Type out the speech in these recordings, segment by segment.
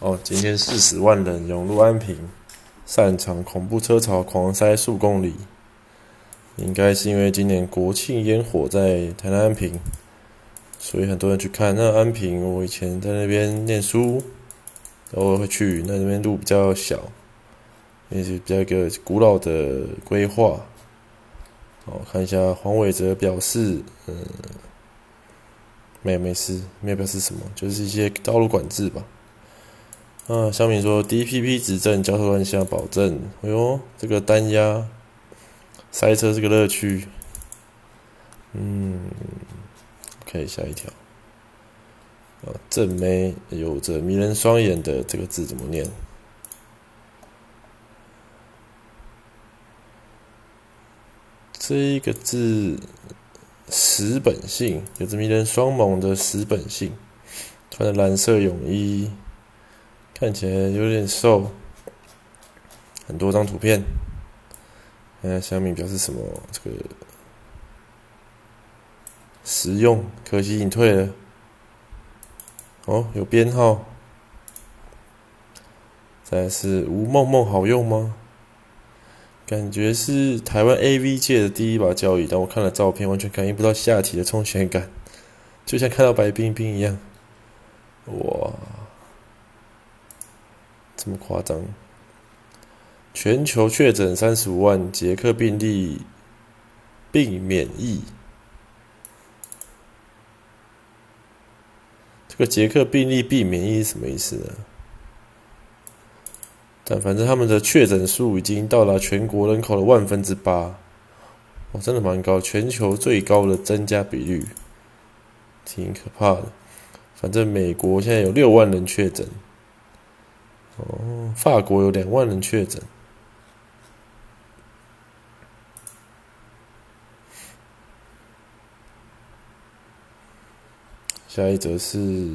哦，今天四十万人涌入安平，擅长恐怖车潮狂塞数公里，应该是因为今年国庆烟火在台南安平，所以很多人去看。那安平，我以前在那边念书，偶尔会去。那那边路比较小，也是比较一个古老的规划。哦，看一下黄伟哲表示，嗯。没有没事，没有表示什么，就是一些道路管制吧。啊，小敏说，DPP 指证，交通乱象保证。哎呦，这个单压塞车是个乐趣。嗯可以下一条。啊，正妹有着迷人双眼的这个字怎么念？这一个字。石本性有着迷人双眸的石本性，穿着蓝色泳衣，看起来有点瘦。很多张图片，看小米表示什么？这个实用，可惜隐退了。哦，有编号。再是吴梦梦好用吗？感觉是台湾 A V 界的第一把交椅，但我看了照片，完全感应不到下体的充血感，就像看到白冰冰一样。哇，这么夸张！全球确诊三十五万，捷克病例并免疫。这个捷克病例并免疫是什么意思呢？但反正他们的确诊数已经到达全国人口的万分之八，哦，真的蛮高，全球最高的增加比率，挺可怕的。反正美国现在有六万人确诊，哦，法国有两万人确诊。下一则是。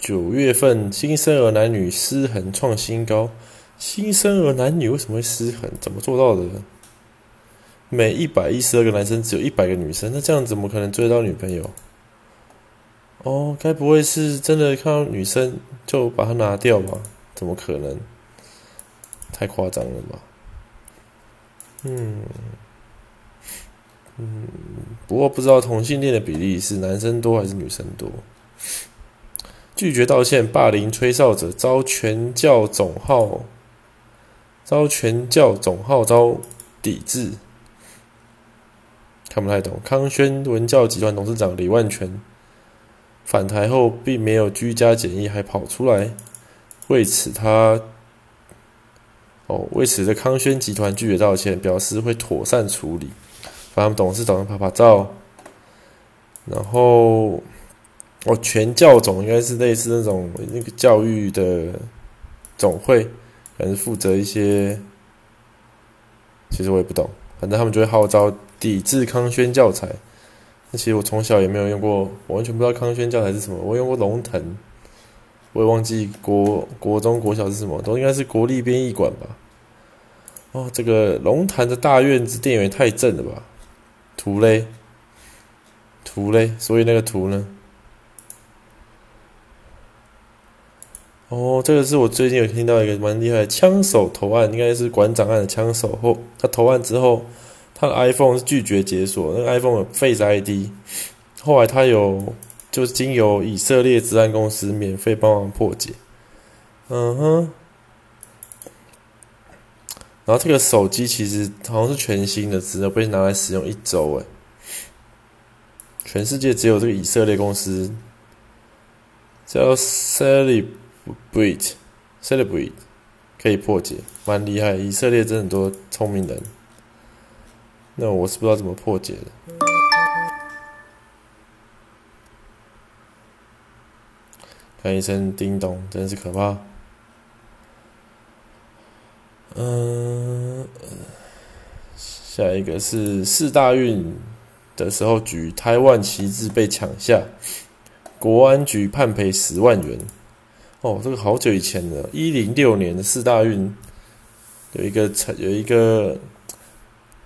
九月份新生儿男女失衡创新高，新生儿男女为什么会失衡？怎么做到的？每一百一十二个男生只有一百个女生，那这样怎么可能追到女朋友？哦，该不会是真的看到女生就把它拿掉吧？怎么可能？太夸张了吧？嗯嗯，不过不知道同性恋的比例是男生多还是女生多。拒绝道歉，霸凌吹哨者遭全教总号遭全教总号遭抵制。看不太懂。康轩文教集团董事长李万全返台后，并没有居家检疫，还跑出来。为此，他哦，为此的康轩集团拒绝道歉，表示会妥善处理。把他们董事长拍拍照，然后。哦，全教总应该是类似那种那个教育的总会，可能负责一些，其实我也不懂，反正他们就会号召抵制康轩教材。那其实我从小也没有用过，完全不知道康轩教材是什么。我用过龙腾，我也忘记国国中国小是什么，都应该是国立编译馆吧。哦，这个龙潭的大院子店员太正了吧？图嘞，图嘞，所以那个图呢？哦，这个是我最近有听到一个蛮厉害的枪手投案，应该是馆长案的枪手后，他投案之后，他的 iPhone 是拒绝解锁，那个 iPhone 有 Face ID，后来他有就是经由以色列治安公司免费帮忙破解，嗯哼，然后这个手机其实好像是全新的，只有被拿来使用一周，诶，全世界只有这个以色列公司叫 Celebrate Celebrate 可以破解，蛮厉害。以色列真很多聪明人，那我是不知道怎么破解的。看一声叮咚，真是可怕。嗯，下一个是四大运的时候举台湾旗帜被抢下，国安局判赔十万元。哦，这个好久以前的，一零六年的四大运，有一个，有一个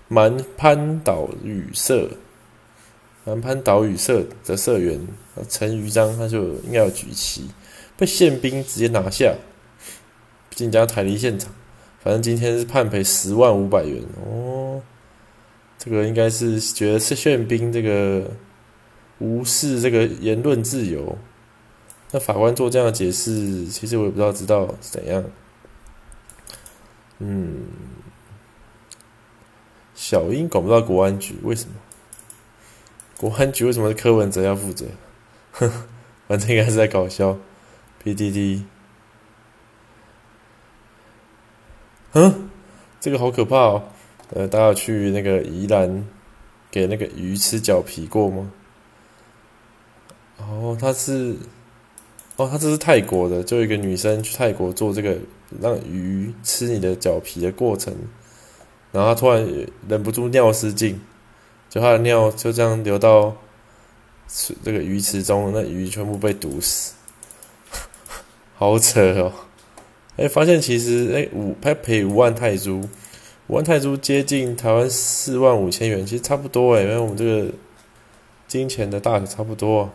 蛮潘岛屿社，南潘岛屿社的社员陈余章，他就应该有举旗，被宪兵直接拿下，进家台离现场。反正今天是判赔十万五百元哦。这个应该是觉得是宪兵这个无视这个言论自由。那法官做这样的解释，其实我也不知道知道怎样。嗯，小英管不到国安局，为什么？国安局为什么柯文哲要负责？哼，反正应该是在搞笑。PDD，嗯，这个好可怕哦。呃，大家去那个宜兰给那个鱼吃脚皮过吗？哦，他是，哦，他这是泰国的，就一个女生去泰国做这个让鱼吃你的脚皮的过程，然后她突然忍不住尿失禁，就他的尿就这样流到这个鱼池中，那鱼全部被毒死，好扯哦！哎，发现其实哎五他赔五万泰铢。五万泰铢接近台湾四万五千元，其实差不多诶，因为我们这个金钱的大小差不多。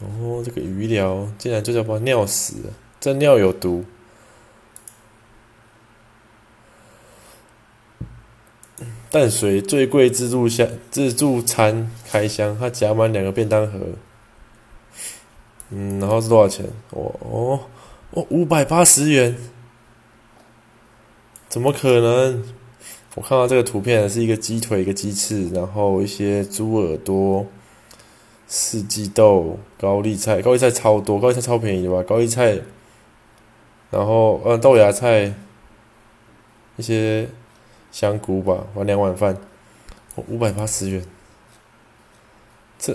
哦，这个鱼疗竟然就叫把尿死，这尿有毒。淡水最贵自助箱自助餐开箱，它夹满两个便当盒。嗯，然后是多少钱？哦哦哦，五百八十元。怎么可能？我看到这个图片是一个鸡腿，一个鸡翅，然后一些猪耳朵、四季豆、高丽菜，高丽菜超多，高丽菜超便宜的吧？高丽菜，然后呃豆芽菜，一些香菇吧，玩两碗饭，五百八十元，这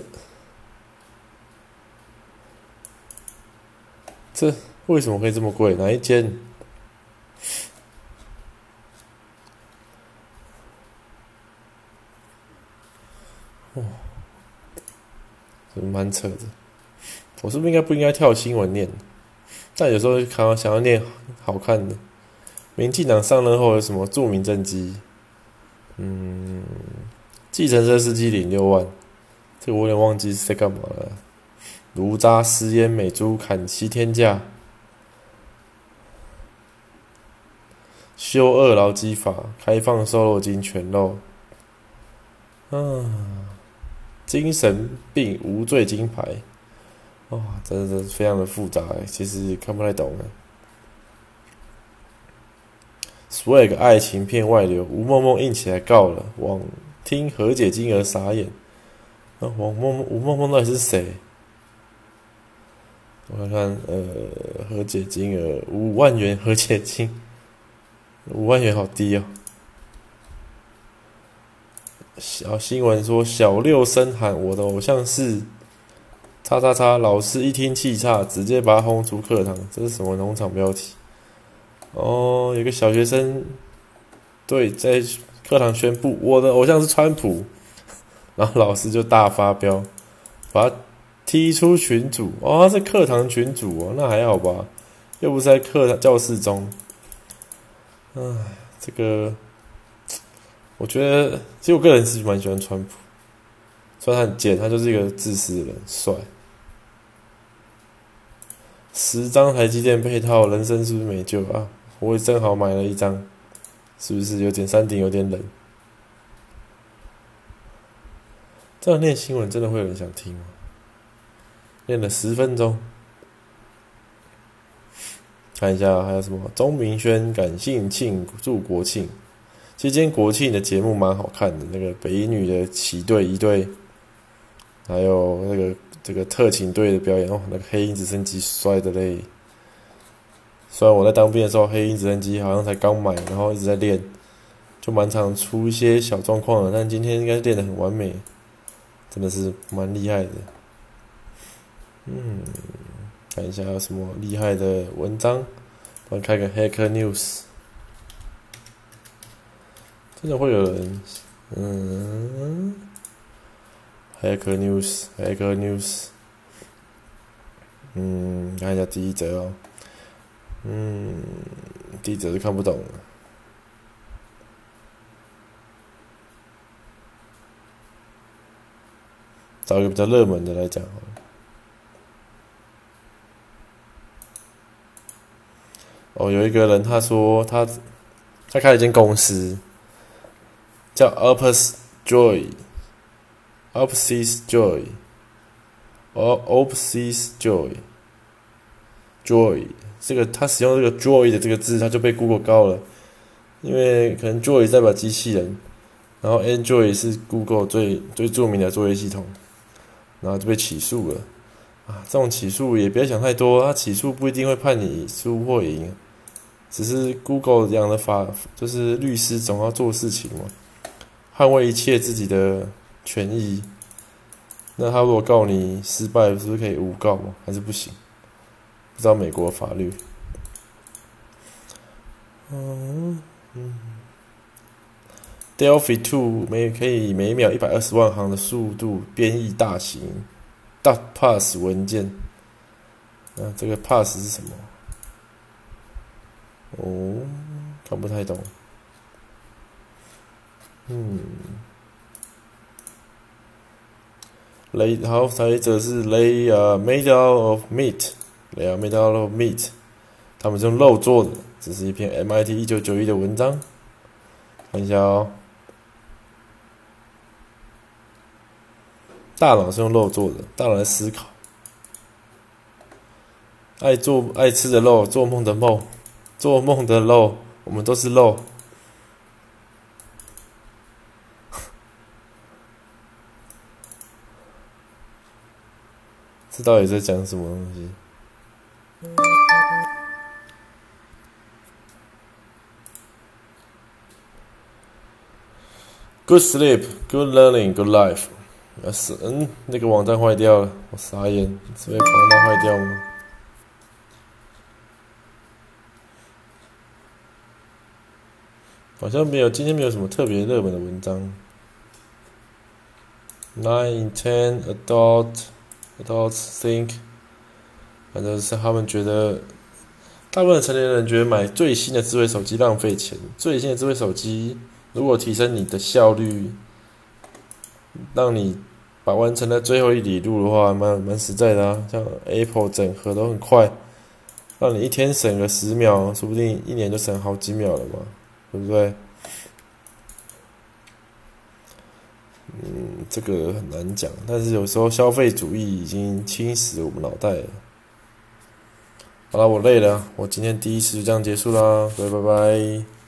这为什么会这么贵？哪一间？哇，蛮扯的。我是不是应该不应该跳新闻念？但有时候看到想要念好看的。民进党上任后有什么著名政绩？嗯，计程车司机领六万，这个我有点忘记是在干嘛了。炉渣私烟美猪砍七天价，修二劳基法，开放瘦肉精全肉。啊。精神病无罪金牌，哇，真的是非常的复杂，其实看不太懂。Swag 爱情片外流，吴梦梦硬起来告了，网听和解金额傻眼。那王梦梦、吴梦梦到底是谁？我看看，呃，和解金额五万元，和解金五万元好低哦。小新闻说，小六声喊：“我的偶像是叉叉叉。”老师一听气差，直接把他轰出课堂。这是什么农场标题？哦，有个小学生对在课堂宣布：“我的 偶像是川普。”然后老师就大发飙，把他踢出群组。哦，是课堂群组哦，那还好吧？又不是在课堂教室中。唉，这个。我觉得，其实我个人是蛮喜欢川普，虽然他很贱，他就是一个自私的人，帅。十张台积电配套，人生是不是没救啊？我也正好买了一张，是不是有点山顶有点冷？这样念新闻真的会有人想听吗？念了十分钟，看一下还有什么？钟明轩感性庆祝国庆。其实今天国庆的节目蛮好看的，那个北影女的旗队一队，还有那个这个特勤队的表演哦，那个黑鹰直升机摔的嘞。虽然我在当兵的时候，黑鹰直升机好像才刚买，然后一直在练，就蛮常出一些小状况的，但今天应该练得很完美，真的是蛮厉害的。嗯，看一下有什么厉害的文章，我开个 Hacker News。真的会有人，嗯，Hacker News，Hacker News，嗯，看一下第一则哦，嗯，地址是看不懂。找一个比较热门的来讲。哦，有一个人他说他他开了一间公司叫 Opus Joy，Opus Joy，O Opus Joy。Joy，这个他使用这个 Joy 的这个字，他就被 Google 告了，因为可能 Joy 代表机器人，然后 Android 是 Google 最最著名的作业系统，然后就被起诉了。啊，这种起诉也不要想太多，他起诉不一定会判你输或赢，只是 Google 这样的法，就是律师总要做事情嘛，捍卫一切自己的权益。那他如果告你失败，是不是可以诬告吗？还是不行？不知道美国法律。嗯嗯，Delphi Two 每可以每秒一百二十万行的速度编译大型。大 pass 文件，那这个 pass 是什么？哦，看不太懂。嗯，雷好，下一则是雷啊，made out of meat，雷啊，made out of meat，他们是用肉做的，这是一篇 MIT 一九九一的文章，看一下哦。大脑是用肉做的，大脑来思考。爱做爱吃的肉，做梦的梦，做梦的肉，我们都是肉。这到底在讲什么东西？Good sleep, good learning, good life. 啊是，嗯，那个网站坏掉了，我傻眼，这位网站坏掉吗？好像没有，今天没有什么特别热门的文章。Nine in ten adult adults think，反正是他们觉得，大部分成年人觉得买最新的智慧手机浪费钱。最新的智慧手机如果提升你的效率，让你。把完成了最后一里路的话，蛮蛮实在的啊。像 Apple 整合都很快，让你一天省个十秒，说不定一年就省好几秒了嘛，对不对？嗯，这个很难讲，但是有时候消费主义已经侵蚀我们脑袋了。好了，我累了，我今天第一次就这样结束啦，拜拜拜。